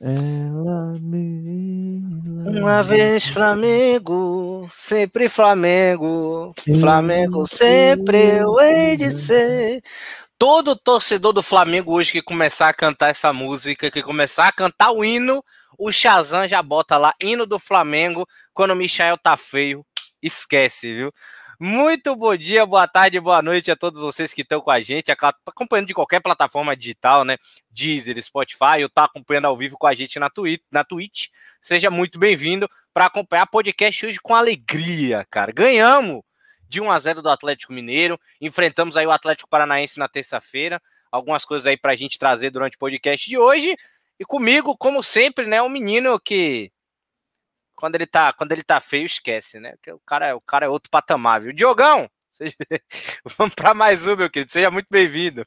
Ela me... Uma vez Flamengo, sempre Flamengo. Flamengo sempre eu hei de ser. Todo torcedor do Flamengo hoje que começar a cantar essa música, que começar a cantar o hino, o Shazam já bota lá, hino do Flamengo, quando o Michael tá feio. Esquece, viu? Muito bom dia, boa tarde, boa noite a todos vocês que estão com a gente, acompanhando de qualquer plataforma digital, né? Deezer, Spotify, ou tá acompanhando ao vivo com a gente na Twitch. Na Twitch. Seja muito bem-vindo para acompanhar o podcast hoje com alegria, cara. Ganhamos de 1 a 0 do Atlético Mineiro, enfrentamos aí o Atlético Paranaense na terça-feira. Algumas coisas aí para a gente trazer durante o podcast de hoje. E comigo, como sempre, né, um menino que quando ele tá, quando ele tá feio, esquece, né? Porque o cara, o cara é outro patamar, viu? Diogão, seja... vamos para mais um, meu querido. Seja muito bem-vindo.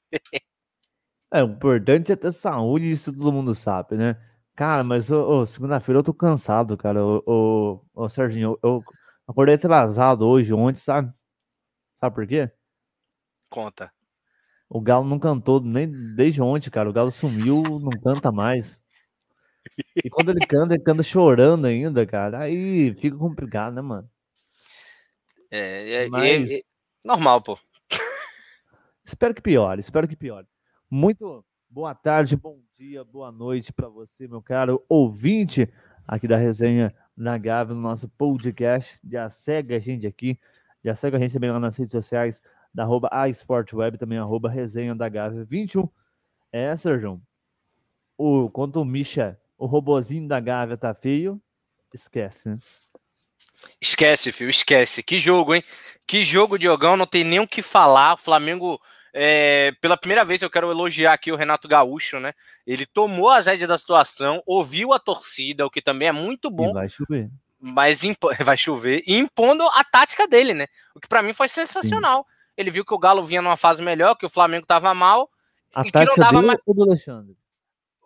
é, o importante é ter saúde, isso todo mundo sabe, né? Cara, mas oh, oh, segunda-feira eu tô cansado, cara. Ô, oh, oh, Serginho, eu, eu acordei atrasado hoje, ontem, sabe? Sabe por quê? Conta. O Galo não cantou nem desde ontem, cara. O Galo sumiu, não canta mais. E quando ele canta, ele canta chorando ainda, cara. Aí fica complicado, né, mano? É, é, Mas... é, é normal, pô. Espero que piore, espero que piore. Muito boa tarde, bom dia, boa noite para você, meu caro ouvinte aqui da resenha na Gávea, no nosso podcast. Já segue a gente aqui, já segue a gente também lá nas redes sociais, da arroba a Web, também arroba resenha da Gávea 21. É, Sérgio, o, quanto o Misha o robozinho da Gávea tá feio, esquece, né? Esquece, filho, esquece. Que jogo, hein? Que jogo, Diogão, não tem nem o que falar. O Flamengo, é, pela primeira vez, eu quero elogiar aqui o Renato Gaúcho, né? Ele tomou as rédeas da situação, ouviu a torcida, o que também é muito bom. E vai chover. Mas vai chover, e impondo a tática dele, né? O que para mim foi sensacional. Sim. Ele viu que o Galo vinha numa fase melhor, que o Flamengo tava mal. A e que não dava mais... ou do Alexandre?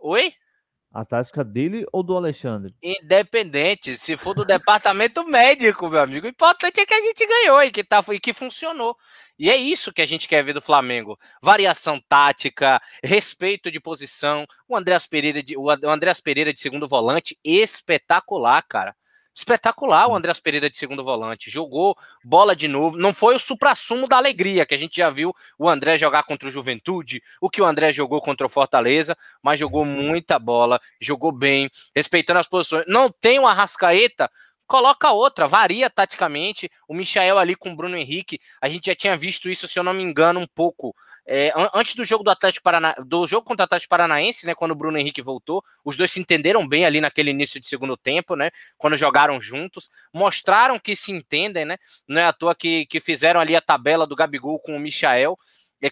Oi? A tática dele ou do Alexandre? Independente. Se for do departamento médico, meu amigo. O importante é que a gente ganhou e que, tá, e que funcionou. E é isso que a gente quer ver do Flamengo. Variação tática, respeito de posição. O Andreas Pereira de, o Andreas Pereira de segundo volante, espetacular, cara espetacular o. Andrés Pereira de segundo volante. Jogou bola de novo. Não foi o supra-sumo da alegria que a gente já viu o André jogar contra o Juventude, o que o André jogou contra o Fortaleza, mas jogou muita bola, jogou bem, respeitando as posições. Não tem o Arrascaeta coloca outra, varia taticamente. O Michael ali com o Bruno Henrique, a gente já tinha visto isso, se eu não me engano, um pouco. É, antes do jogo do Atlético Parana... do jogo contra o Atlético Paranaense, né? Quando o Bruno Henrique voltou, os dois se entenderam bem ali naquele início de segundo tempo, né? Quando jogaram juntos, mostraram que se entendem, né? Não é à toa que, que fizeram ali a tabela do Gabigol com o Michael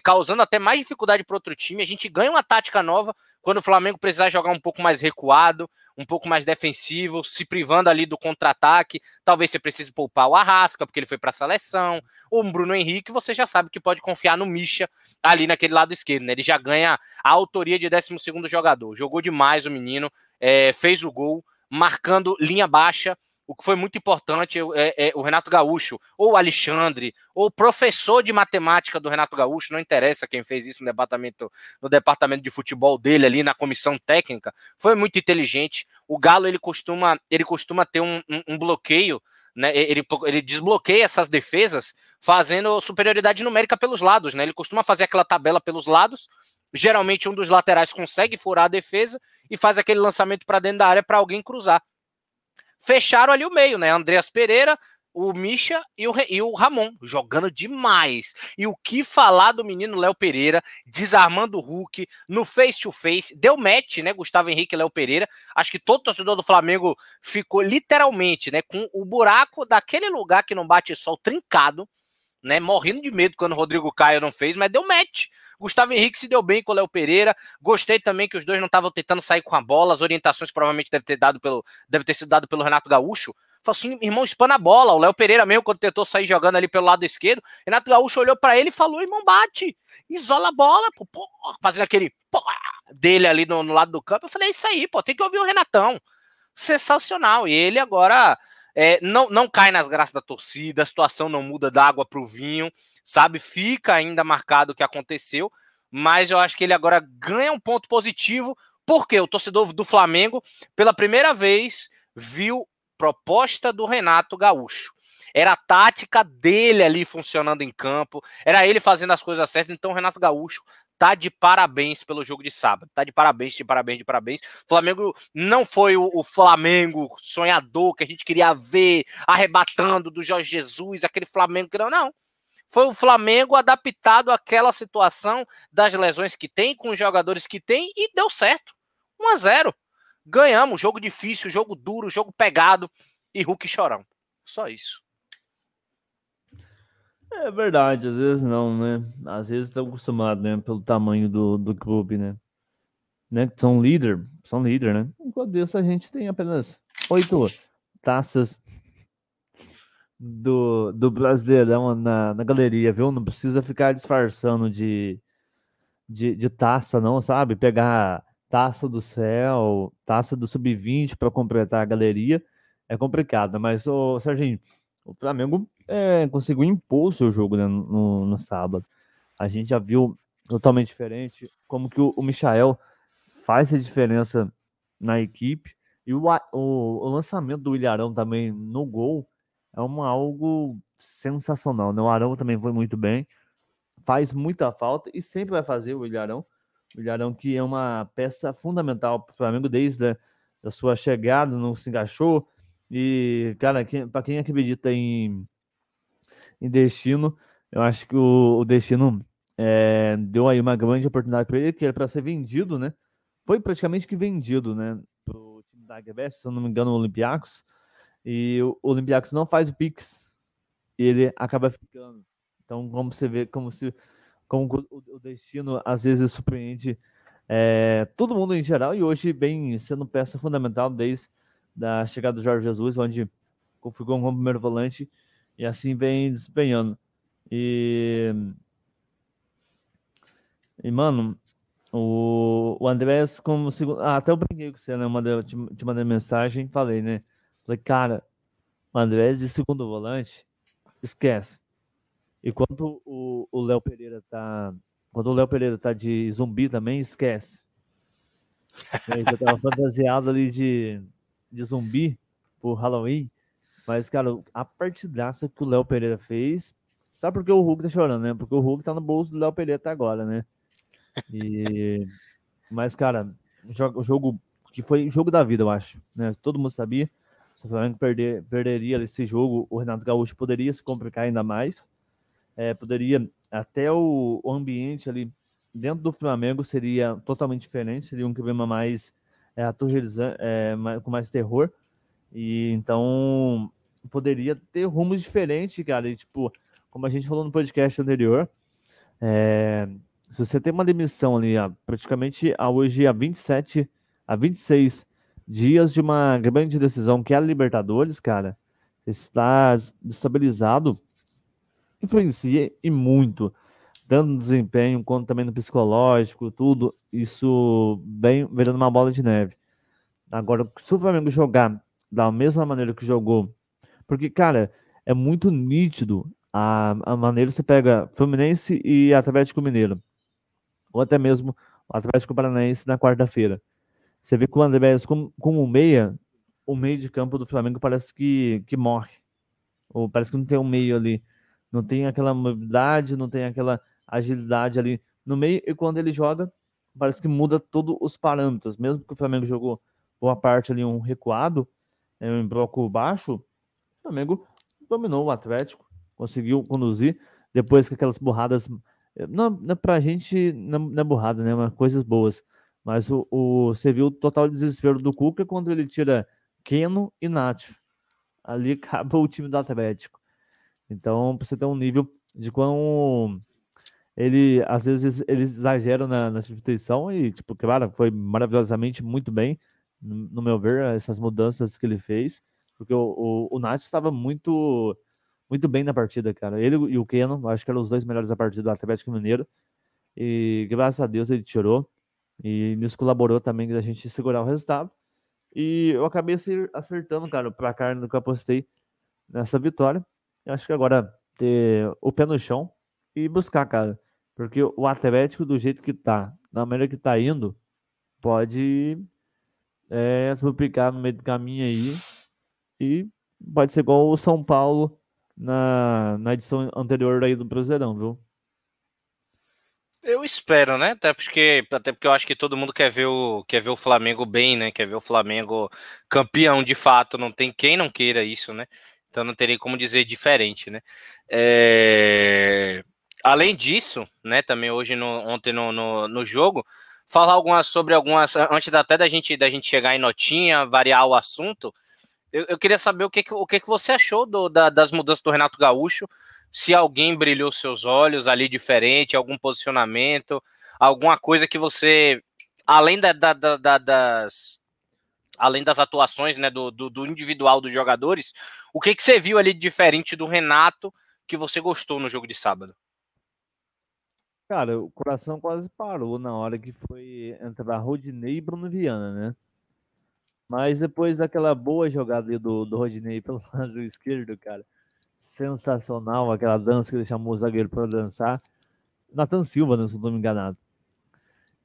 causando até mais dificuldade para outro time. A gente ganha uma tática nova quando o Flamengo precisar jogar um pouco mais recuado, um pouco mais defensivo, se privando ali do contra-ataque. Talvez você precise poupar o Arrasca, porque ele foi para a seleção, o Bruno Henrique, você já sabe que pode confiar no Misha ali naquele lado esquerdo, né? Ele já ganha a autoria de 12 jogador. Jogou demais o menino, é, fez o gol, marcando linha baixa o que foi muito importante é, é, o Renato Gaúcho, ou o Alexandre, ou o professor de matemática do Renato Gaúcho, não interessa quem fez isso no departamento, no departamento de futebol dele ali na comissão técnica, foi muito inteligente. O Galo ele costuma, ele costuma ter um, um, um bloqueio né, ele, ele desbloqueia essas defesas fazendo superioridade numérica pelos lados, né? Ele costuma fazer aquela tabela pelos lados. Geralmente um dos laterais consegue furar a defesa e faz aquele lançamento para dentro da área para alguém cruzar fecharam ali o meio, né? Andreas Pereira, o Misha e o, e o Ramon, jogando demais. E o que falar do menino Léo Pereira, desarmando o Hulk no face-to-face, -face, deu match, né? Gustavo Henrique e Léo Pereira. Acho que todo torcedor do Flamengo ficou literalmente, né? Com o buraco daquele lugar que não bate sol trincado né? Morrendo de medo quando o Rodrigo Caio não fez, mas deu match. Gustavo Henrique se deu bem com o Léo Pereira. Gostei também que os dois não estavam tentando sair com a bola. As orientações provavelmente deve ter dado pelo, deve ter sido dado pelo Renato Gaúcho. Falou assim, irmão, espana a bola. O Léo Pereira mesmo, quando tentou sair jogando ali pelo lado esquerdo, Renato Gaúcho olhou para ele e falou: irmão, bate, isola a bola, pô, pô fazendo aquele pô, dele ali no, no lado do campo. Eu falei: é isso aí, pô, tem que ouvir o Renatão. Sensacional. E ele agora é, não, não cai nas graças da torcida, a situação não muda da água para o vinho, sabe? Fica ainda marcado o que aconteceu, mas eu acho que ele agora ganha um ponto positivo Porque o torcedor do Flamengo, pela primeira vez, viu proposta do Renato Gaúcho. Era a tática dele ali funcionando em campo, era ele fazendo as coisas certas. Então, o Renato Gaúcho tá de parabéns pelo jogo de sábado. Tá de parabéns, de parabéns, de parabéns. O Flamengo não foi o, o, Flamengo sonhador que a gente queria ver arrebatando do Jorge Jesus, aquele Flamengo que não, não. Foi o Flamengo adaptado àquela situação das lesões que tem, com os jogadores que tem, e deu certo. 1 a 0 Ganhamos. Jogo difícil, jogo duro, jogo pegado e Hulk chorão. Só isso. É verdade, às vezes não, né? Às vezes estão acostumados, né? Pelo tamanho do, do clube, né? né? São líder, são líder, né? Enquanto isso, a gente tem apenas oito taças do, do Brasileirão na, na galeria, viu? Não precisa ficar disfarçando de, de, de taça, não, sabe? Pegar taça do céu, taça do sub-20 para completar a galeria é complicado, mas, o Serginho, o Flamengo é, conseguiu impor o seu jogo né, no, no, sábado. A gente já viu totalmente diferente como que o, o Michael faz a diferença na equipe e o, o, o lançamento do Ilharão também no gol é uma, algo sensacional. Né? O Arão também foi muito bem, faz muita falta e sempre vai fazer o Ilharão. O Ilharão que é uma peça fundamental para o Flamengo desde a da sua chegada, não se encaixou. E, cara, para quem acredita em, em destino, eu acho que o, o destino é, deu aí uma grande oportunidade para ele, que era para ser vendido, né? Foi praticamente que vendido, né? Para o time da Agabest, se eu não me engano, o Olympiacos. E o Olympiacos não faz o Pix, ele acaba ficando. Então, como você vê, como se como o, destino às vezes surpreende é, todo mundo em geral, e hoje vem sendo peça fundamental desde a chegada do Jorge Jesus, onde configurou um primeiro volante e assim vem desempenhando. E, e mano, o, o Andrés, como segundo. Ah, até eu brinquei com você, né? Mandei, te, te mandei mensagem falei, né? Falei, cara, o Andrés de segundo volante, esquece. E quando o Léo Pereira tá. Quando o Léo Pereira tá de zumbi também, esquece. Já tava fantasiado ali de, de zumbi por Halloween. Mas, cara, a partidaça que o Léo Pereira fez. Sabe por que o Hulk tá chorando, né? Porque o Hulk tá no bolso do Léo Pereira até agora, né? E... Mas, cara, o jogo que foi jogo da vida, eu acho. Né? Todo mundo sabia. Se o Flamengo perder, perderia esse jogo, o Renato Gaúcho poderia se complicar ainda mais é, poderia até o, o, ambiente ali dentro do Flamengo seria totalmente diferente, seria um clima mais é, aterrorizante, é, com mais terror. E então poderia ter rumos diferentes, cara. E, tipo, como a gente falou no podcast anterior, é, se você tem uma demissão ali, ó, praticamente a hoje a 27, a 26 dias de uma grande decisão que é a Libertadores, cara, você está estabilizado influencia e muito, tanto no desempenho quanto também no psicológico, tudo, isso bem virando uma bola de neve. Agora, se o Flamengo jogar da mesma maneira que jogou, porque, cara, é muito nítido a, a maneira que você pega Fluminense e Atlético Mineiro, ou até mesmo o Atlético Paranaense na quarta-feira. Você vê que o André como, como o meia, o meio de campo do Flamengo parece que, que morre. Ou parece que não tem um meio ali não tem aquela mobilidade, não tem aquela agilidade ali no meio, e quando ele joga, parece que muda todos os parâmetros, mesmo que o Flamengo jogou boa parte ali um recuado, é, um bloco baixo, o Flamengo dominou o Atlético, conseguiu conduzir, depois que aquelas burradas, eh, não, não pra gente não, não é burrada, né, mas coisas boas, mas o, o, você viu o total desespero do Cuca quando ele tira Keno e Nacho, ali acaba o time do Atlético. Então, para você ter um nível de quão ele às vezes eles exageram na, na substituição e, tipo, claro, foi maravilhosamente muito bem, no, meu ver, essas mudanças que ele fez, porque o, o, o Nath estava muito muito bem na partida, cara. Ele e o Keno, acho que eram os dois melhores da partida do Atlético Mineiro. E graças a Deus ele tirou. E nisso colaborou também da gente segurar o resultado. E eu acabei acertando, cara, o placar no que eu apostei nessa vitória. Eu acho que agora ter o pé no chão e buscar, cara. Porque o Atlético, do jeito que tá, na maneira que tá indo, pode é, tropicar no meio do caminho aí e pode ser igual o São Paulo na, na edição anterior aí do Brasileirão, viu? Eu espero, né? Até porque, até porque eu acho que todo mundo quer ver o quer ver o Flamengo bem, né? Quer ver o Flamengo campeão de fato. Não tem quem não queira isso, né? Então não teria como dizer diferente, né? É... Além disso, né? Também hoje no, ontem no, no, no jogo falar algumas sobre algumas antes até da gente da gente chegar em notinha, variar o assunto. Eu, eu queria saber o que, o que, que você achou do, da, das mudanças do Renato Gaúcho se alguém brilhou seus olhos ali diferente, algum posicionamento, alguma coisa que você, além da, da, da, das além das atuações né, do, do, do, individual dos jogadores, o que, que você viu ali diferente do Renato que você gostou no jogo de sábado? Cara, o coração quase parou na hora que foi entrar Rodinei e Bruno Viana, né? Mas depois daquela boa jogada do, do Rodinei pelo lado esquerdo, cara, sensacional aquela dança que ele chamou o zagueiro para dançar. Nathan Silva, né, se não me enganado.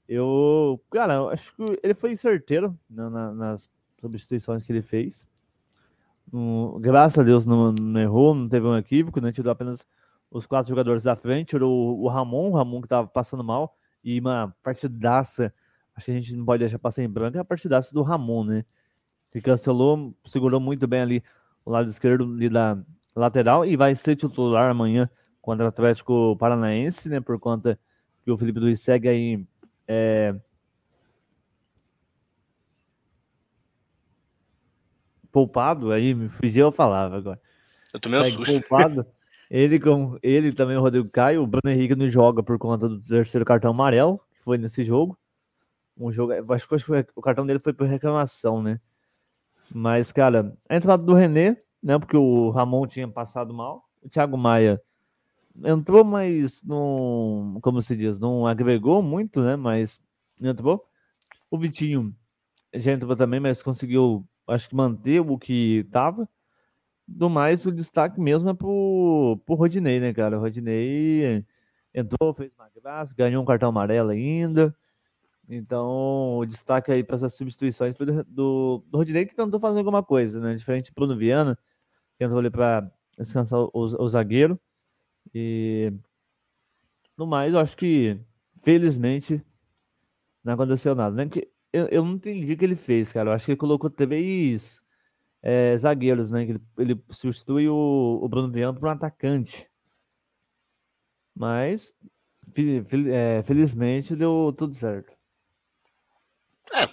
Eu, cara, acho que ele foi certeiro né, nas substituições que ele fez. Um, graças a Deus não, não, errou, não teve um equívoco, né? Tirou apenas os quatro jogadores da frente, tirou o, Ramon, o Ramon que estava passando mal, e uma partidaça, acho que a gente não pode deixar passar em branco, é a partidaça do Ramon, né? Que cancelou, segurou muito bem ali o lado esquerdo ali da, lateral e vai ser titular amanhã contra o Atlético Paranaense, né? Por conta que o Felipe Luiz segue aí. É... Poupado, aí me fugiu eu falava agora. Eu tomei um susto. Poupado. Ele, com, ele também, o Rodrigo Caio, o Bruno Henrique não joga por conta do terceiro cartão amarelo, que foi nesse jogo. Um jogo, acho que o cartão dele foi por reclamação, né? Mas, cara, a entrada do René né? Porque o Ramon tinha passado mal. O Thiago Maia entrou, mas não, como se diz, não agregou muito, né? Mas entrou. O Vitinho já entrou também, mas conseguiu, acho que manter o que estava. Do mais, o destaque mesmo é pro, pro Rodinei, né, cara? O Rodinei entrou, fez uma graça, ganhou um cartão amarelo ainda. Então, o destaque aí para essas substituições foi do, do, Rodinei, que tentou fazer alguma coisa, né? Diferente do Bruno Viana, que entrou ali para descansar o, o, zagueiro. E no mais, eu acho que, felizmente, não aconteceu nada. Né? Eu, eu não entendi o que ele fez, cara. Eu acho que ele colocou três é, zagueiros, né? Ele, ele substitui o, o Bruno Viana para um atacante. Mas, é, felizmente, deu tudo certo. É,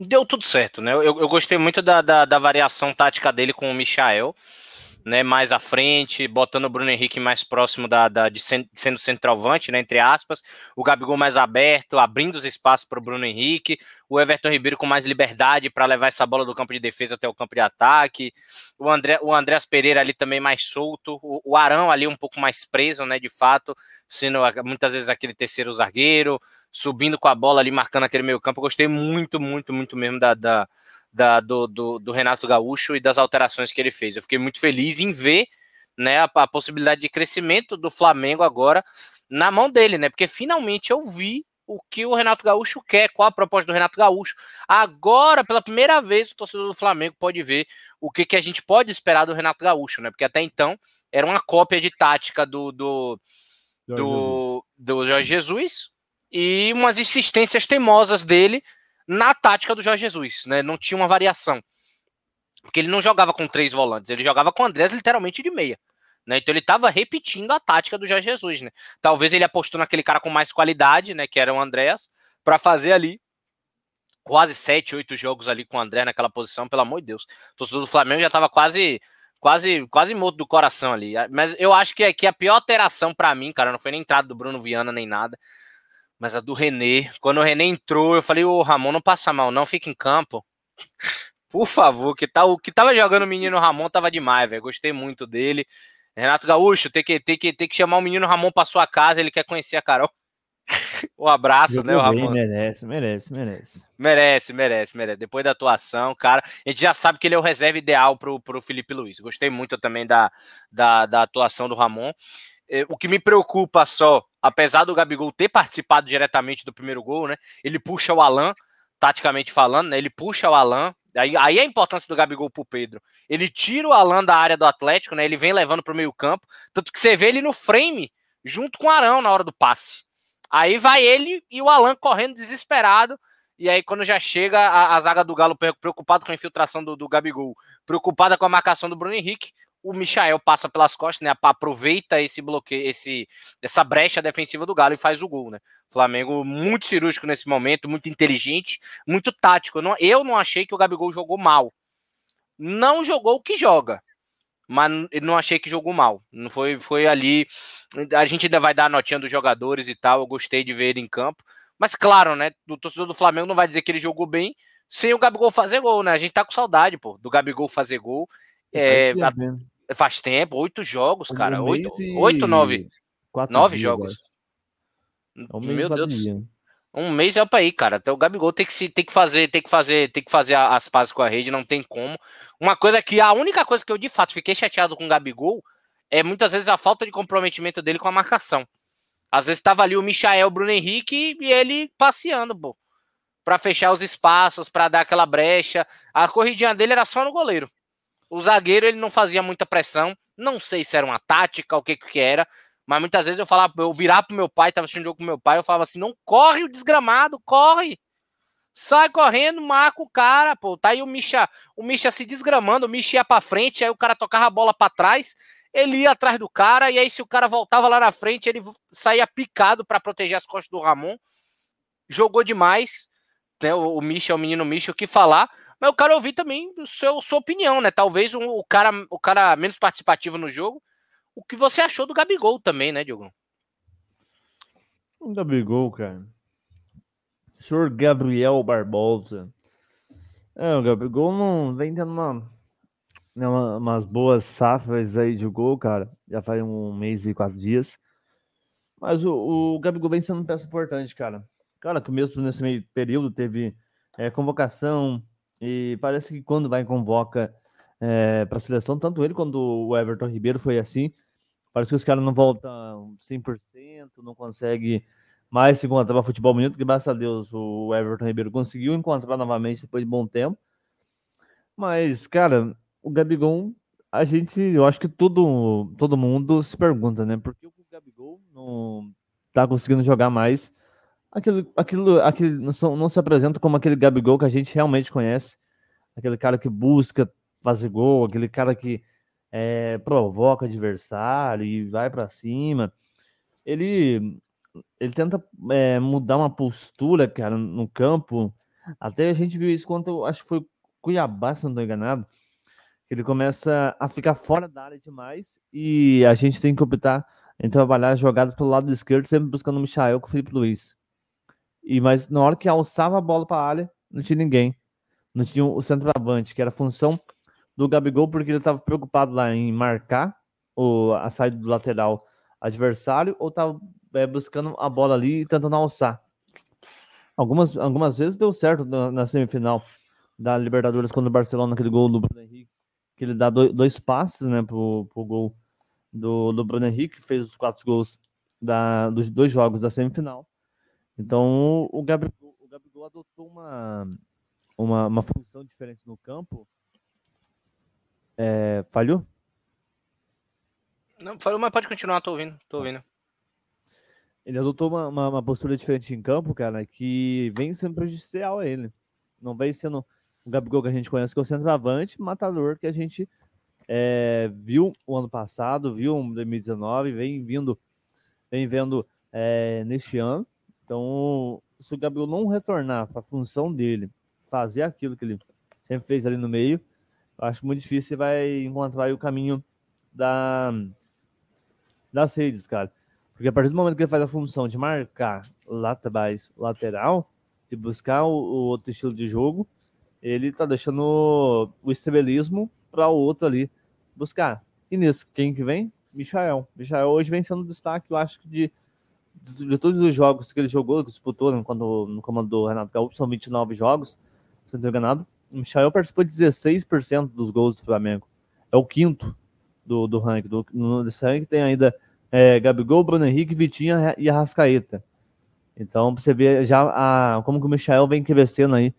deu tudo certo, né? Eu, eu gostei muito da, da, da, variação tática dele com o Michael, né? Mais à frente, botando o Bruno Henrique mais próximo da, da de sendo centroavante, né? Entre aspas, o Gabigol mais aberto, abrindo os espaços para o Bruno Henrique, o Everton Ribeiro com mais liberdade para levar essa bola do campo de defesa até o campo de ataque, o André, o Andréas Pereira ali também mais solto, o, o Arão ali um pouco mais preso, né? De fato, sendo muitas vezes aquele terceiro zagueiro subindo com a bola ali, marcando aquele meio campo. Eu gostei muito, muito, muito mesmo da, da, da do, do, do, Renato Gaúcho e das alterações que ele fez. Eu fiquei muito feliz em ver né, a, a, possibilidade de crescimento do Flamengo agora na mão dele, né? Porque finalmente eu vi o que o Renato Gaúcho quer, qual a proposta do Renato Gaúcho. Agora, pela primeira vez, o torcedor do Flamengo pode ver o que, que a gente pode esperar do Renato Gaúcho, né? Porque até então era uma cópia de tática do, do, do, do Jorge Jesus, e umas insistências teimosas dele na tática do Jorge Jesus, né? Não tinha uma variação. Porque ele não jogava com três volantes, ele jogava com o Andrés literalmente de meia. Né? Então ele estava repetindo a tática do Jorge Jesus, né? Talvez ele apostou naquele cara com mais qualidade, né? Que era o Andrés, para fazer ali quase sete, oito jogos ali com o André naquela posição, pelo amor de Deus. O torcedor do Flamengo já estava quase, quase, quase morto do coração ali. Mas eu acho que, que a pior alteração para mim, cara, não foi nem entrada do Bruno Viana nem nada. Mas a do René, quando o René entrou, eu falei, ô Ramon, não passa mal, não, fica em campo. Por favor, que tá, o que tava jogando o menino Ramon tava demais, velho. Gostei muito dele. Renato Gaúcho, tem que, tem, que, tem que chamar o menino Ramon pra sua casa, ele quer conhecer a Carol. um abraço, né, o Ramon? Merece, merece, merece. Merece, merece, merece. Depois da atuação, cara, a gente já sabe que ele é o reserva ideal pro, pro Felipe Luiz. Gostei muito também da, da, da atuação do Ramon. É, o que me preocupa só, apesar do Gabigol ter participado diretamente do primeiro gol, né? Ele puxa o Alan taticamente falando, né? Ele puxa o Alan. Aí, aí a importância do Gabigol pro Pedro. Ele tira o Alan da área do Atlético, né? Ele vem levando pro meio campo. Tanto que você vê ele no frame, junto com o Arão na hora do passe. Aí vai ele e o Alan correndo desesperado. E aí, quando já chega a, a zaga do Galo preocupado com a infiltração do, do Gabigol, preocupada com a marcação do Bruno Henrique, o Michael passa pelas costas, né? Aproveita esse bloqueio, esse, essa brecha defensiva do Galo e faz o gol, né? Flamengo muito cirúrgico nesse momento, muito inteligente, muito tático. Eu não, eu não achei que o Gabigol jogou mal. Não jogou o que joga, mas não achei que jogou mal. Não foi, foi ali. A gente ainda vai dar a notinha dos jogadores e tal. Eu gostei de ver ele em campo. Mas claro, né? O torcedor do Flamengo não vai dizer que ele jogou bem sem o Gabigol fazer gol, né? A gente tá com saudade, pô, do Gabigol fazer gol. É, Faz tempo, oito jogos, cara. Um oito, e... oito, nove. Quatro nove dias, jogos. É um Meu Deus. Um mês é para aí, cara. Então o Gabigol tem que se tem que fazer, tem que fazer, tem que fazer as pazes com a rede, não tem como. Uma coisa que a única coisa que eu de fato fiquei chateado com o Gabigol é muitas vezes a falta de comprometimento dele com a marcação. Às vezes estava ali o Michael, o Bruno Henrique e ele passeando, pô, para fechar os espaços, para dar aquela brecha. A corridinha dele era só no goleiro. O zagueiro ele não fazia muita pressão. Não sei se era uma tática, o que que era. Mas muitas vezes eu falava, eu virava pro meu pai, tava assistindo jogo com meu pai, eu falava assim: não corre o desgramado, corre. Sai correndo, marca o cara, pô. Tá aí o Misha, o Misha se desgramando, o Misha ia pra frente, aí o cara tocava a bola para trás, ele ia atrás do cara, e aí se o cara voltava lá na frente, ele saía picado para proteger as costas do Ramon. Jogou demais, né? O, o Misha, o menino Misha, o que falar. Mas eu quero ouvir também seu, sua opinião, né? Talvez um, o, cara, o cara menos participativo no jogo. O que você achou do Gabigol também, né, Diogo? O Gabigol, cara. O senhor Gabriel Barbosa. É, o Gabigol não vem tendo uma, né, uma, umas boas safras aí de gol, cara. Já faz um mês e quatro dias. Mas o, o Gabigol vem sendo uma peça importante, cara. Cara, que mesmo nesse meio período teve é, convocação, e parece que quando vai convoca é, para a seleção, tanto ele quanto o Everton Ribeiro foi assim. Parece que os caras não voltam 100%, não consegue mais se encontrar para futebol bonito, que graças a Deus o Everton Ribeiro conseguiu encontrar novamente depois de bom tempo. Mas, cara, o Gabigol, a gente, eu acho que todo, todo mundo se pergunta, né? Por que o Gabigol não tá conseguindo jogar mais aquilo, aquilo, não, não se apresenta como aquele Gabigol que a gente realmente conhece, aquele cara que busca fazer gol, aquele cara que é, provoca adversário e vai para cima. Ele ele tenta é, mudar uma postura, cara, no campo. Até a gente viu isso quando acho que foi Cuiabá, se não estou enganado. Ele começa a ficar fora da área demais e a gente tem que optar em trabalhar jogadas pelo lado esquerdo, sempre buscando o Michael com o Felipe Luiz. E, mas na hora que alçava a bola para a área, não tinha ninguém. Não tinha o centroavante, que era a função do Gabigol, porque ele estava preocupado lá em marcar o, a saída do lateral adversário ou estava é, buscando a bola ali e tentando alçar. Algumas, algumas vezes deu certo na, na semifinal da Libertadores quando o Barcelona, aquele gol do Bruno Henrique, que ele dá dois, dois passes né, pro gol do, do Bruno Henrique, que fez os quatro gols da, dos dois jogos da semifinal. Então o Gabigol, o Gabigol adotou uma, uma, uma função diferente no campo. É, falhou? Não, falhou, mas pode continuar, tô ouvindo, tô ouvindo. Ele adotou uma, uma, uma, postura diferente em campo, cara, que vem sendo prejudicial a ele. Não vem sendo o Gabigol que a gente conhece, que é o centroavante, matador que a gente é, viu o ano passado, viu em 2019, vem vindo, vem vendo é, neste ano. Então, se o Gabriel não retornar para a função dele, fazer aquilo que ele sempre fez ali no meio, eu acho muito difícil você vai encontrar o caminho da, das redes, cara. Porque a partir do momento que ele faz a função de marcar laterais, lateral, de buscar o, o outro estilo de jogo, ele tá deixando o estrelismo para o outro ali buscar. E nisso, quem que vem? Michael. Michael hoje vem sendo destaque, eu acho que de de, todos os jogos que ele jogou, que disputou né, quando, no comando do Renato Gaúcho, são 29 jogos, se não enganado. O Michael participou de 16% dos gols do Flamengo. É o quinto do, do ranking. Do, no, desse ranking tem ainda é, Gabigol, Bruno Henrique, Vitinha e Arrascaeta. Então, você vê já a, como que o Michel vem crescendo aí,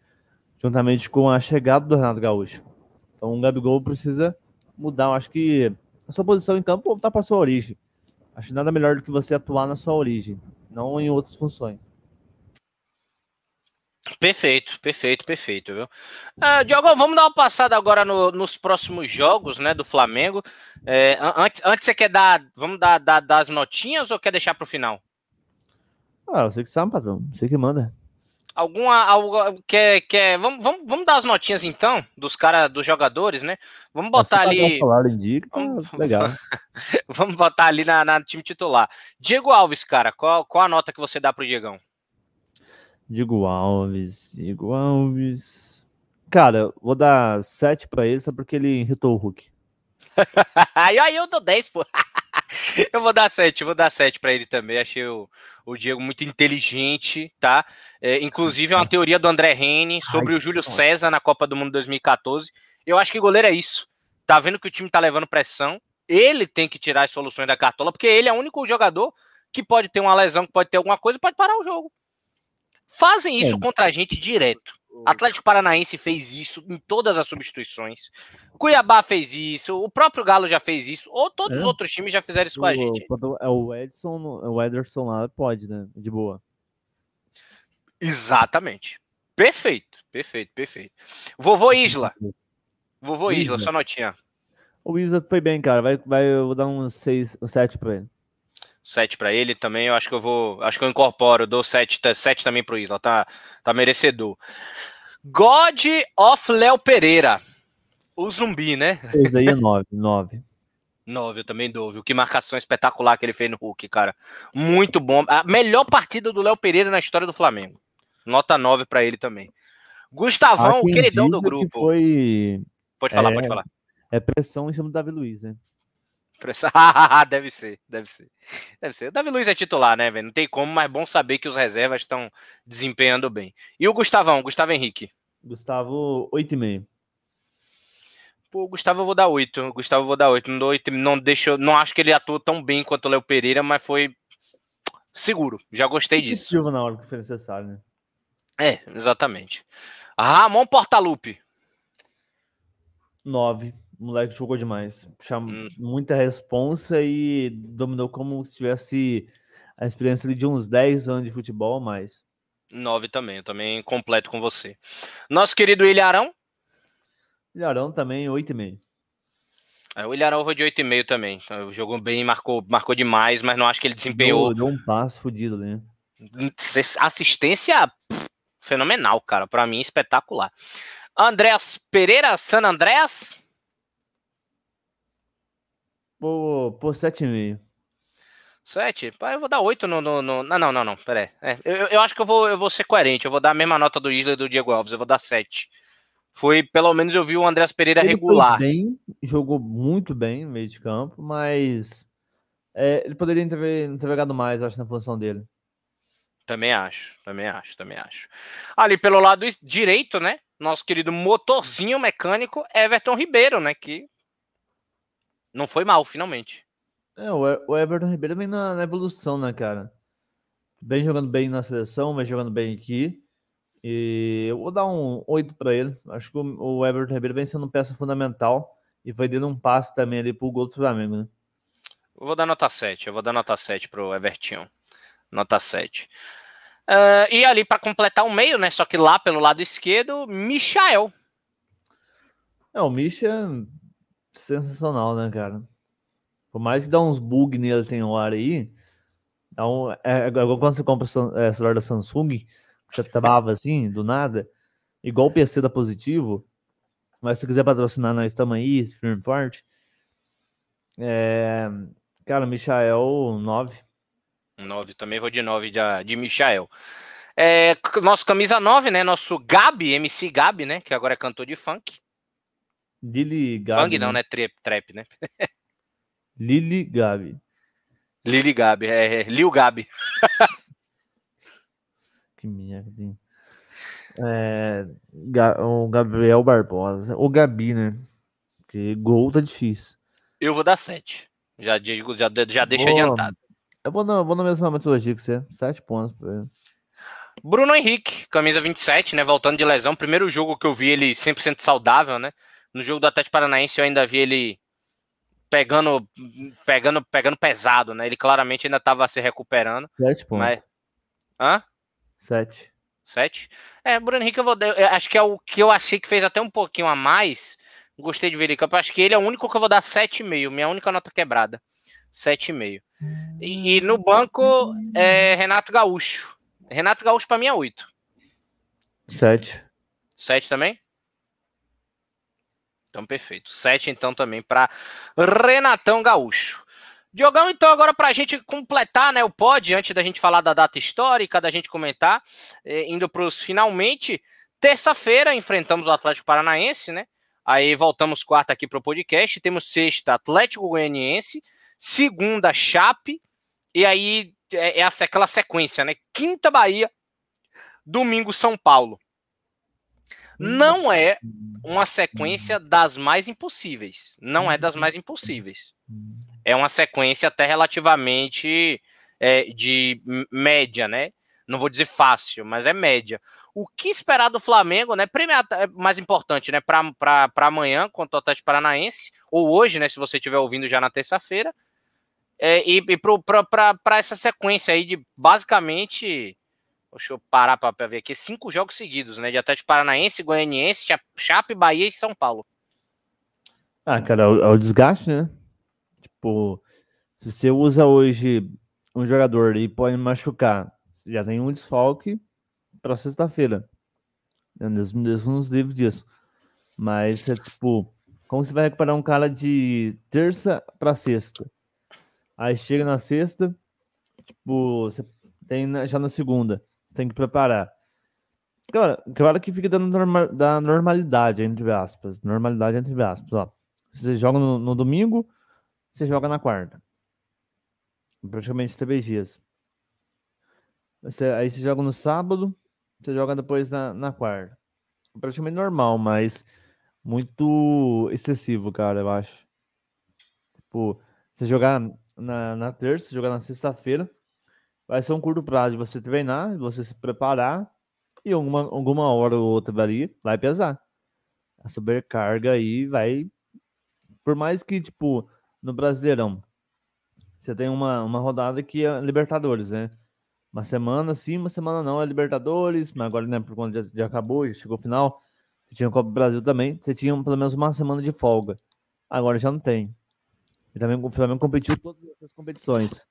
juntamente com a chegada do Renato Gaúcho. Então, o Gabigol precisa mudar. Eu acho que a sua posição em campo voltar para sua origem. Acho nada melhor do que você atuar na sua origem, não em outras funções. Perfeito, perfeito, perfeito, viu? Uh, Diogo, vamos dar uma passada agora no, nos próximos jogos, né, do Flamengo. É, antes, antes você quer dar, vamos dar, dar, dar as notinhas ou quer deixar para o final? Ah, você que sabe, patrão, você que manda. Alguma, alguma quer, quer, vamos, vamos, vamos dar as notinhas então dos caras, dos jogadores, né? Vamos botar ali. Salário indica, vamos, legal. vamos botar ali na, na time titular. Diego Alves, cara, qual, qual a nota que você dá pro Diegão? Diego Alves, Diego Alves. Cara, vou dar 7 para ele só porque ele irritou o Hulk. aí, aí eu dou 10, pô. eu vou dar 7, vou dar 7 para ele também. Achei o, o Diego muito inteligente, tá? É, inclusive, é uma teoria do André Rene sobre Ai, o Júlio César na Copa do Mundo 2014. Eu acho que goleiro é isso. Tá vendo que o time tá levando pressão. Ele tem que tirar as soluções da cartola, porque ele é o único jogador que pode ter uma lesão, que pode ter alguma coisa, pode parar o jogo. Fazem isso é. contra a gente direto. Atlético Paranaense fez isso em todas as substituições. Cuiabá fez isso, o próprio Galo já fez isso, ou todos é. os outros times já fizeram isso o, com a gente. É o Edson, o Ederson lá pode, né? De boa. Exatamente. Perfeito, perfeito, perfeito. Vovô Isla. Vovô Isla, Isla sua notinha. O Isla foi bem, cara. Vai, vai, eu vou dar um 6, um 7 pra ele. 7 para ele também. Eu acho que eu vou. Acho que eu incorporo, dou 7, 7 também pro Isla, tá, tá merecedor. God of Léo Pereira. O zumbi, né? Esse aí é 9, 9. 9, eu também dou, viu? Que marcação espetacular que ele fez no Hulk, cara. Muito bom. A melhor partida do Léo Pereira na história do Flamengo. Nota 9 para ele também. Gustavão, o queridão do grupo. Foi... Pode falar, é... pode falar. É pressão em cima do Davi Luiz, né? deve ser, deve ser. Deve ser. O Davi Luiz é titular, né, velho? Não tem como, mas é bom saber que os reservas estão desempenhando bem. E o Gustavão, Gustavo Henrique? Gustavo, 8,5. Pô, Gustavo eu vou dar 8. Gustavo eu vou dar 8. Não, dou 8, não, deixo, não acho que ele atuou tão bem quanto o Léo Pereira, mas foi seguro. Já gostei disso. Silva na hora que foi necessário, né? É, exatamente. Ramon Portalupe. 9. O moleque jogou demais. Chama hum. muita responsa e dominou como se tivesse a experiência de uns 10 anos de futebol mais. 9 também, eu também completo com você. Nosso querido Ilharão. Ilharão também, 8,5. É, o Ilharão foi de 8,5 também. Então, jogou bem, marcou, marcou demais, mas não acho que ele desempenhou. Deu, deu um passo fodido, né? Assistência fenomenal, cara. Para mim, espetacular. Andréas Pereira, San Andréas. Por, por 7,5. 7? Eu vou dar 8 no. no, no... Não, não, não, não. Pera aí. É, eu, eu acho que eu vou, eu vou ser coerente. Eu vou dar a mesma nota do Isla e do Diego Alves. Eu vou dar 7. Foi, pelo menos, eu vi o Andrés Pereira ele regular. Bem, jogou muito bem no meio de campo, mas é, ele poderia ter, ter mais, acho, na função dele. Também acho, também acho, também acho. Ali pelo lado direito, né? Nosso querido motorzinho mecânico Everton Ribeiro, né? Que não foi mal, finalmente. É, o Everton Ribeiro vem na, na, evolução, né, cara? Vem jogando bem na seleção, vem jogando bem aqui. E eu vou dar um 8 para ele. Acho que o Everton Ribeiro vem sendo peça fundamental e vai dando um passe também ali pro gol do Flamengo, né? Eu vou dar nota 7. Eu vou dar nota 7 pro Everton. Nota 7. Uh, e ali para completar o meio, né? Só que lá pelo lado esquerdo, Michael. É, o Misha sensacional, né, cara? Por mais que dá uns bug nele, tem hora aí. Dá um, é, é igual quando você compra o é, celular da Samsung, você trava assim, do nada. Igual o PC da Positivo. Mas se quiser patrocinar, nós estamos aí, firme forte. É, cara, Michael, 9. 9, também vou de 9 de, de Michael. É, nosso camisa 9, né? Nosso Gabi, MC Gabi, né? Que agora é cantor de funk. Lili Gabi. Fang não, né? Trap, trap né? Lili Gabi. Lili Gabi, é, é Lil Gabi. que merda? É, o Gabriel Barbosa. O Gabi, né? Porque gol tá difícil. Eu vou dar 7. Já, já, já deixa Boa. adiantado. Eu vou na, vou na mesma metodologia que você. Sete pontos pra ele. Bruno Henrique, camisa 27, né? Voltando de lesão. Primeiro jogo que eu vi ele 100% saudável, né? No jogo do Atlético Paranaense eu ainda vi ele pegando, pegando, pegando pesado, né? Ele claramente ainda estava se recuperando. Sete pontos. Mas... Hã? Sete. Sete? É, Bruno Henrique, eu vou. Eu acho que é o que eu achei que fez até um pouquinho a mais. Gostei de ver ele em campo. Acho que ele é o único que eu vou dar 7,5. Minha única nota quebrada. 7,5. E, e no banco é Renato Gaúcho. Renato Gaúcho para mim é 8. 7. 7 também? Então, perfeito. 7 então também para Renatão Gaúcho. Diogão, então, agora para a gente completar né, o pod, antes da gente falar da data histórica, da gente comentar, eh, indo para os finalmente, terça-feira enfrentamos o Atlético Paranaense, né? Aí voltamos quarta aqui para o podcast, temos sexta Atlético Goianiense, segunda Chape, e aí é, é aquela sequência, né? Quinta Bahia, domingo São Paulo. Não é uma sequência das mais impossíveis. Não é das mais impossíveis é uma sequência até relativamente é, de média, né? Não vou dizer fácil, mas é média. O que esperar do Flamengo, né? Primeiro, é mais importante, né? Para amanhã contra o Atlético Paranaense, ou hoje, né? Se você estiver ouvindo já na terça-feira. É, e e para essa sequência aí de basicamente. Deixa eu parar para ver aqui. Cinco jogos seguidos, né? De Atlético Paranaense, Goianiense, Chape, Bahia e São Paulo. Ah, cara, é o, é o desgaste, né? Tipo, se você usa hoje um jogador e pode machucar, você já tem um desfalque para sexta-feira. Deus, Deus nos livre disso. Mas é tipo, como você vai recuperar um cara de terça para sexta? Aí chega na sexta, tipo, você tem já na segunda, você tem que preparar. Cara, claro que fica dando norma, da normalidade, entre aspas. Normalidade, entre aspas, ó. Você joga no, no domingo, você joga na quarta. Praticamente três dias. Você, aí você joga no sábado, você joga depois na, na quarta. Praticamente normal, mas muito excessivo, cara, eu acho. Tipo, você jogar na, na terça, jogar na sexta-feira, vai ser um curto prazo de você treinar, você se preparar, e alguma, alguma hora ou outra ali vai pesar. A sobrecarga aí vai. Por mais que, tipo, no Brasileirão. Você tem uma, uma rodada que é Libertadores, né? Uma semana sim, uma semana não é Libertadores, mas agora, né, por conta de, de acabou, já chegou o final, tinha o Copa do Brasil também, você tinha pelo menos uma semana de folga. Agora já não tem. E também o Flamengo competiu todas as competições.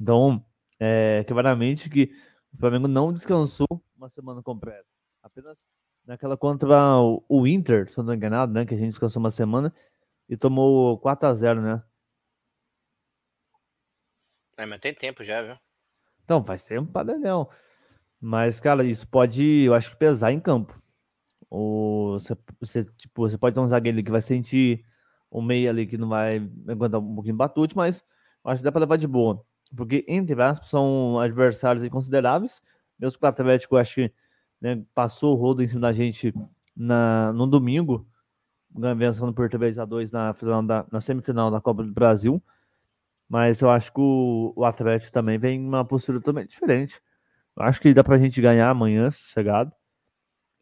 Então, é, claramente que o Flamengo não descansou uma semana completa. Apenas naquela contra o, o Inter, se eu não estou enganado, né? Que a gente descansou uma semana e tomou 4 a 0 né? É, mas tem tempo já, viu? Então, faz tempo para Daniel. Mas, cara, isso pode, eu acho que pesar em campo. Ou você, você, tipo, você pode ter um zagueiro que vai sentir o meio ali que não vai aguentar um pouquinho batute, mas eu acho que dá para levar de boa. Porque, entre aspas, são adversários consideráveis. Mesmo que o Atlético, acho que né, passou o rodo em cima da gente na, no domingo vencendo por 3 a 2 na, da, na semifinal da Copa do Brasil. Mas eu acho que o, o Atlético também vem uma postura totalmente diferente. Eu acho que dá pra gente ganhar amanhã, sossegado.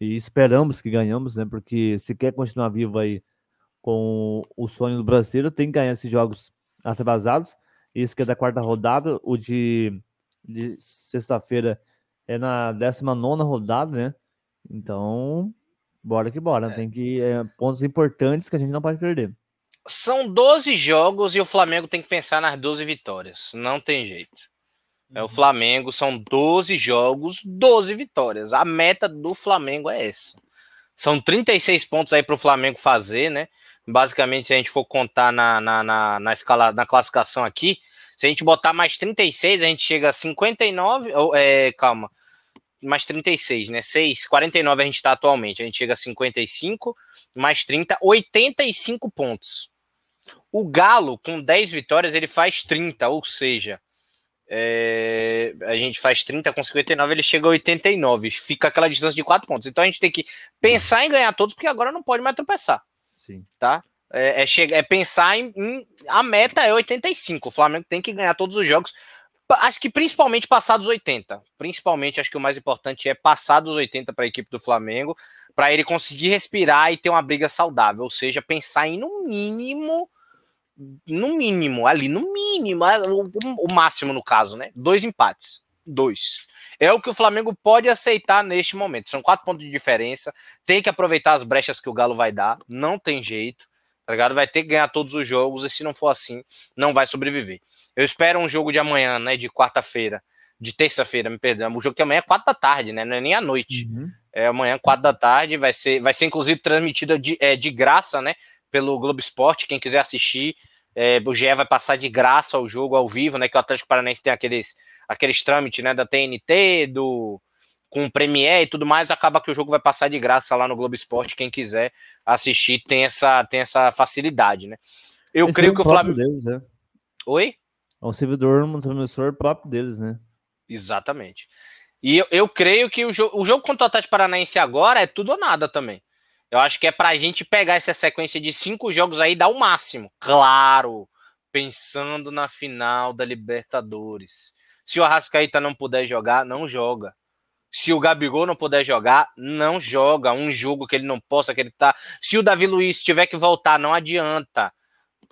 E esperamos que ganhamos, né? Porque se quer continuar vivo aí com o sonho do brasileiro, tem que ganhar esses jogos atrasados. Isso que é da quarta rodada, o de, de sexta-feira é na 19 rodada, né? Então, Bora que bora. É. Tem que. É, pontos importantes que a gente não pode perder. São 12 jogos e o Flamengo tem que pensar nas 12 vitórias. Não tem jeito. É o uhum. Flamengo, são 12 jogos, 12 vitórias. A meta do Flamengo é essa. São 36 pontos aí para o Flamengo fazer, né? Basicamente, se a gente for contar na, na, na, na, escala, na classificação aqui, se a gente botar mais 36, a gente chega a 59. Ou, é, calma mais 36, né? 6, 49 a gente está atualmente. A gente chega a 55, mais 30, 85 pontos. O Galo, com 10 vitórias, ele faz 30, ou seja, é, a gente faz 30 com 59, ele chega a 89. Fica aquela distância de 4 pontos. Então a gente tem que pensar em ganhar todos, porque agora não pode mais tropeçar. Sim. Tá? É, é, chega, é pensar em, em, A meta é 85. O Flamengo tem que ganhar todos os jogos acho que principalmente passar dos 80. Principalmente, acho que o mais importante é passar dos 80 para a equipe do Flamengo, para ele conseguir respirar e ter uma briga saudável. Ou seja, pensar em no mínimo, no mínimo, ali, no mínimo, é o máximo no caso, né? Dois empates. Dois. É o que o Flamengo pode aceitar neste momento. São quatro pontos de diferença. Tem que aproveitar as brechas que o Galo vai dar. Não tem jeito tá ligado? Vai ter que ganhar todos os jogos e se não for assim, não vai sobreviver. Eu espero um jogo de amanhã, né, de quarta-feira, de terça-feira, me perdão. O jogo que amanhã é quatro da tarde, né, não é nem à noite. Uhum. É amanhã, quatro da tarde, vai ser, vai ser inclusive transmitida de, é, de graça, né, pelo Globo Esporte, quem quiser assistir, é, o GE vai passar de graça o jogo ao vivo, né, que o Atlético Paranaense tem aqueles, aqueles trâmites, né, da TNT, do com Premiere e tudo mais, acaba que o jogo vai passar de graça lá no Globo Esporte. Quem quiser assistir tem essa, tem essa facilidade, né? Eu Esse creio é que o Flamengo. Deles, é. Oi? É um servidor, um transmissor próprio deles, né? Exatamente. E eu, eu creio que o, jo o jogo contra o Atlético Paranaense agora é tudo ou nada também. Eu acho que é pra gente pegar essa sequência de cinco jogos aí e dar o máximo. Claro, pensando na final da Libertadores. Se o Arrascaíta não puder jogar, não joga. Se o Gabigol não puder jogar, não joga. Um jogo que ele não possa acreditar. Se o Davi Luiz tiver que voltar, não adianta.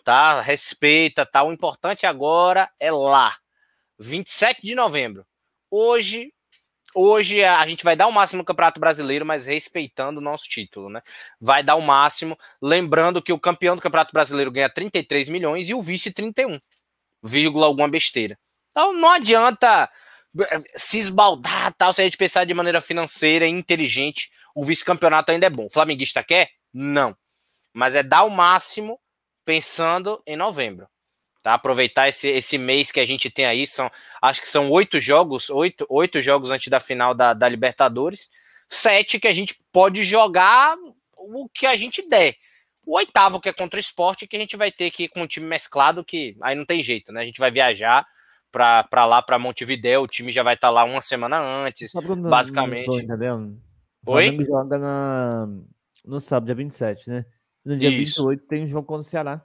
Tá? Respeita, tá? O importante agora é lá. 27 de novembro. Hoje, hoje a gente vai dar o máximo no Campeonato Brasileiro, mas respeitando o nosso título, né? Vai dar o máximo, lembrando que o campeão do Campeonato Brasileiro ganha 33 milhões e o vice 31, vírgula alguma besteira. Então não adianta se esbaldar, tal, se a gente pensar de maneira financeira e inteligente, o vice-campeonato ainda é bom. O flamenguista quer? Não. Mas é dar o máximo pensando em novembro. Tá? Aproveitar esse, esse mês que a gente tem aí, são, acho que são oito jogos, oito, oito jogos antes da final da, da Libertadores, sete que a gente pode jogar o que a gente der. O oitavo, que é contra o esporte, que a gente vai ter que ir com um time mesclado, que aí não tem jeito, né? A gente vai viajar, para lá, para Montevideo. O time já vai estar tá lá uma semana antes, não, basicamente. Tô entendendo? Oi? O joga na, no sábado, dia 27, né? No dia Isso. 28 tem um jogo contra o Ceará.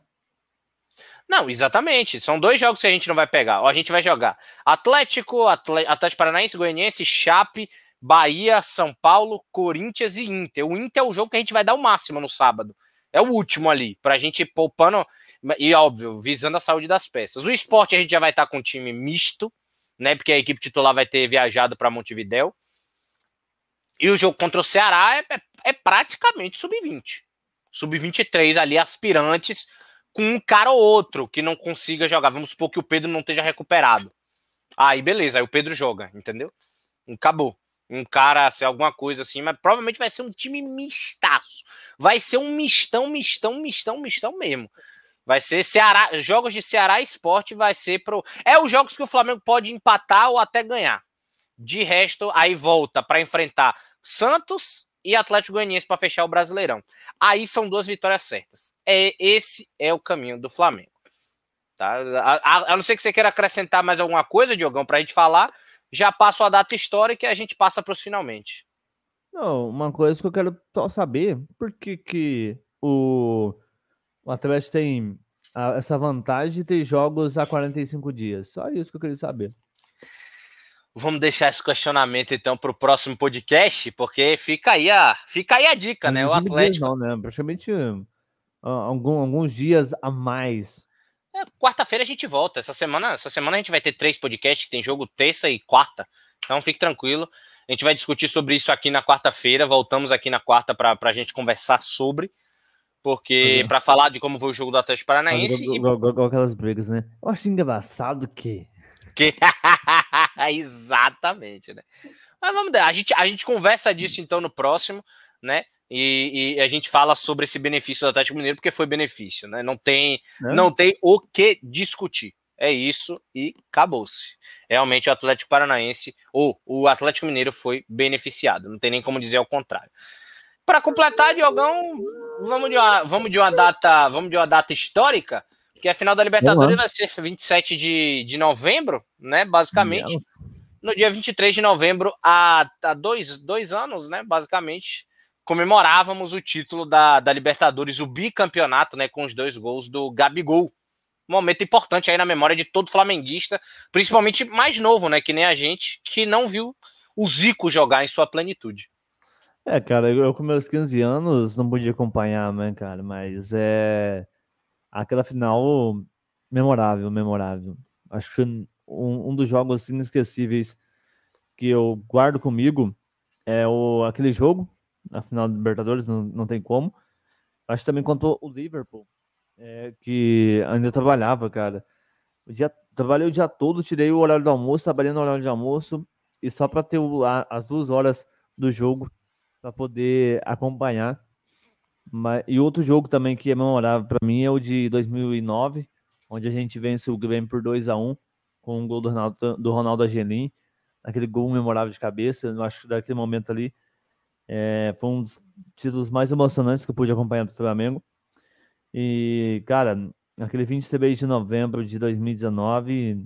Não, exatamente. São dois jogos que a gente não vai pegar. Ó, a gente vai jogar Atlético, Atlético Paranaense, Goianiense, Chape, Bahia, São Paulo, Corinthians e Inter. O Inter é o jogo que a gente vai dar o máximo no sábado. É o último ali, pra gente poupando e óbvio, visando a saúde das peças. O esporte a gente já vai estar com um time misto, né? Porque a equipe titular vai ter viajado para Montevidéu. E o jogo contra o Ceará é, é, é praticamente sub-20. Sub-23 ali, aspirantes, com um cara ou outro que não consiga jogar. Vamos supor que o Pedro não esteja recuperado. Aí, beleza, aí o Pedro joga, entendeu? Acabou. Um cara, se alguma coisa assim, mas provavelmente vai ser um time mistaço. Vai ser um mistão, mistão, mistão, mistão mesmo. Vai ser Ceará, jogos de Ceará Esporte vai ser pro. É os jogos que o Flamengo pode empatar ou até ganhar. De resto, aí volta para enfrentar Santos e Atlético Goianiense para fechar o Brasileirão. Aí são duas vitórias certas. É esse é o caminho do Flamengo. Tá? A, a, a não ser que você queira acrescentar mais alguma coisa, Diogão, para a gente falar, já passo a data histórica e a gente passa para os finalmente. Não, uma coisa que eu quero só saber, por que, que o o Atlético tem a, essa vantagem de ter jogos a 45 dias. Só isso que eu queria saber. Vamos deixar esse questionamento então para o próximo podcast, porque fica aí a, fica aí a dica, né? O Atlético. Não, né? Praticamente uh, algum, alguns dias a mais. É, Quarta-feira a gente volta. Essa semana, essa semana a gente vai ter três podcasts que tem jogo terça e quarta. Então fique tranquilo. A gente vai discutir sobre isso aqui na quarta-feira. Voltamos aqui na quarta para a gente conversar sobre porque uhum. para falar de como foi o jogo do Atlético Paranaense. Igual, aquelas brigas, né? Eu acho engraçado que. que... Exatamente, né? Mas vamos dar, a gente, a gente conversa disso então no próximo, né? E, e, a gente fala sobre esse benefício do Atlético Mineiro, porque foi benefício, né? Não tem, é. não tem o que discutir. É isso e acabou-se. Realmente o Atlético Paranaense, ou o Atlético Mineiro foi beneficiado, não tem nem como dizer ao contrário. Para completar, Diogão, vamos de, uma, vamos de uma data, vamos de uma data histórica, que a final da Libertadores vai ser 27 de, de novembro, né? Basicamente. Nossa. No dia 23 de novembro, há, há dois, dois anos, né? Basicamente, comemorávamos o título da, da Libertadores, o bicampeonato, né? Com os dois gols do Gabigol, momento importante aí na memória de todo flamenguista, principalmente mais novo, né? Que nem a gente, que não viu o Zico jogar em sua plenitude. É, cara, eu com meus 15 anos não podia acompanhar, né, cara? Mas é aquela final memorável, memorável. Acho que um, um dos jogos inesquecíveis que eu guardo comigo é o, aquele jogo, a final do Libertadores, não, não tem como. Acho também contou o Liverpool, é, que ainda trabalhava, cara. O dia, trabalhei o dia todo, tirei o horário do almoço, trabalhei no horário de almoço, e só para ter o, a, as duas horas do jogo para poder acompanhar. Mas, e outro jogo também que é memorável para mim é o de 2009, onde a gente vence o Grêmio por 2 a 1 com um gol do Ronaldo, do Ronaldo Angelim, aquele gol memorável de cabeça. Eu acho que daquele momento ali é, foi um dos títulos mais emocionantes que eu pude acompanhar do Flamengo. E, cara, aquele 23 de novembro de 2019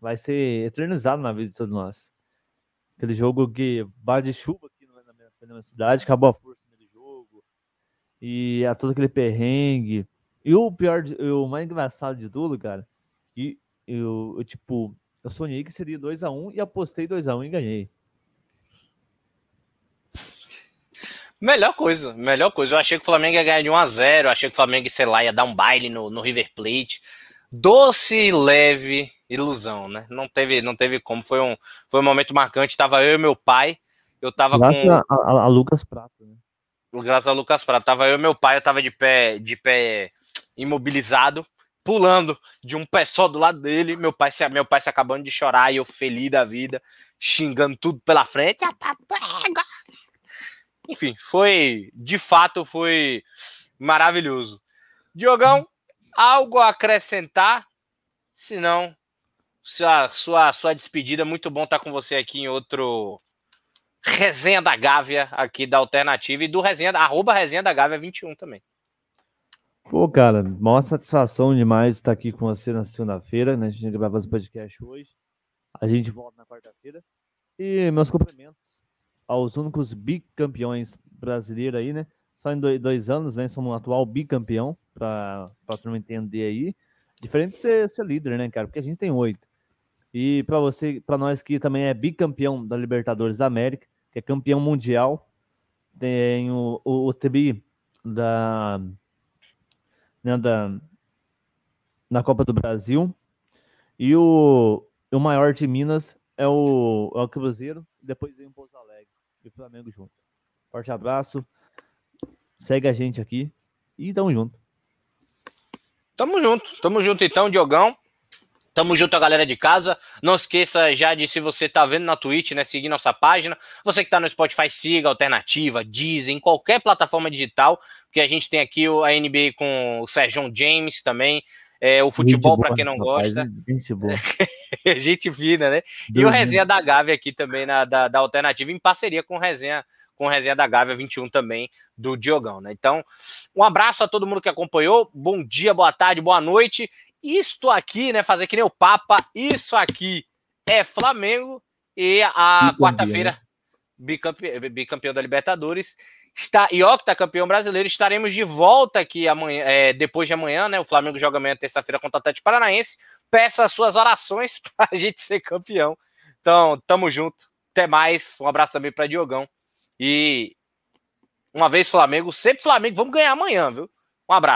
vai ser eternizado na vida de todos nós. Aquele jogo que bar de chuva aqui na minha, cidade, acabou a força do jogo. E a todo aquele perrengue. E o pior, o mais engraçado de tudo, cara, e eu, eu tipo, eu sonhei que seria 2x1 e apostei 2x1 e ganhei. Melhor coisa, melhor coisa. Eu achei que o Flamengo ia ganhar de 1x0, achei que o Flamengo, sei lá, ia dar um baile no, no River Plate. Doce e leve ilusão, né? Não teve, não teve como. Foi um, foi um momento marcante. Tava eu e meu pai. Eu tava Graças com. A, a, a Lucas Prato, né? Graças a Lucas Prato. Tava eu e meu pai, eu tava de pé, de pé imobilizado, pulando de um pé só do lado dele. Meu pai, meu pai se acabando de chorar e eu feliz da vida, xingando tudo pela frente. Ah, tá enfim, foi de fato foi maravilhoso. Diogão, algo a acrescentar? Se não, sua, sua, sua despedida. Muito bom estar com você aqui em outro Resenha da Gávea aqui da Alternativa e do Resenha, arroba Resenha da Gávea 21 também. Pô, cara, maior satisfação demais estar aqui com você na segunda-feira, né? A gente gravou esse podcast hoje. A gente volta na quarta-feira. E meus cumprimentos aos únicos bicampeões brasileiros aí, né? Só em dois, dois anos, né? Somos um atual bicampeão, para a turma entender aí. Diferente de ser, ser líder, né, cara? Porque a gente tem oito. E para você, para nós que também é bicampeão da Libertadores da América, que é campeão mundial, tem o, o, o da, né, da na Copa do Brasil e o, o maior de Minas é o, é o Cruzeiro, depois vem o Pouso Alegre e o Flamengo junto. Forte abraço, segue a gente aqui e tamo junto. Tamo junto, tamo junto então, Diogão. Tamo junto a galera de casa. Não esqueça já de se você tá vendo na Twitch, né, seguir nossa página. Você que tá no Spotify, siga Alternativa, Deezer, em qualquer plataforma digital, porque a gente tem aqui a NBA com o Sérgio James também. É, o futebol, para quem não gosta. Gente boa. gente fina, né? E o Resenha da Gávea aqui também, na, da, da Alternativa, em parceria com o Resenha, com o Resenha da Gávea 21 também, do Diogão, né? Então, um abraço a todo mundo que acompanhou. Bom dia, boa tarde, boa noite. Isto aqui, né? Fazer que nem o Papa, isso aqui é Flamengo. E a quarta-feira, né? bicampeão, bicampeão da Libertadores está e campeão brasileiro. Estaremos de volta aqui amanhã, é, depois de amanhã, né? O Flamengo joga amanhã, terça-feira, contra o Atlético Paranaense. Peça as suas orações para a gente ser campeão. Então, tamo junto. Até mais. Um abraço também para Diogão. E uma vez Flamengo, sempre Flamengo. Vamos ganhar amanhã, viu? Um abraço.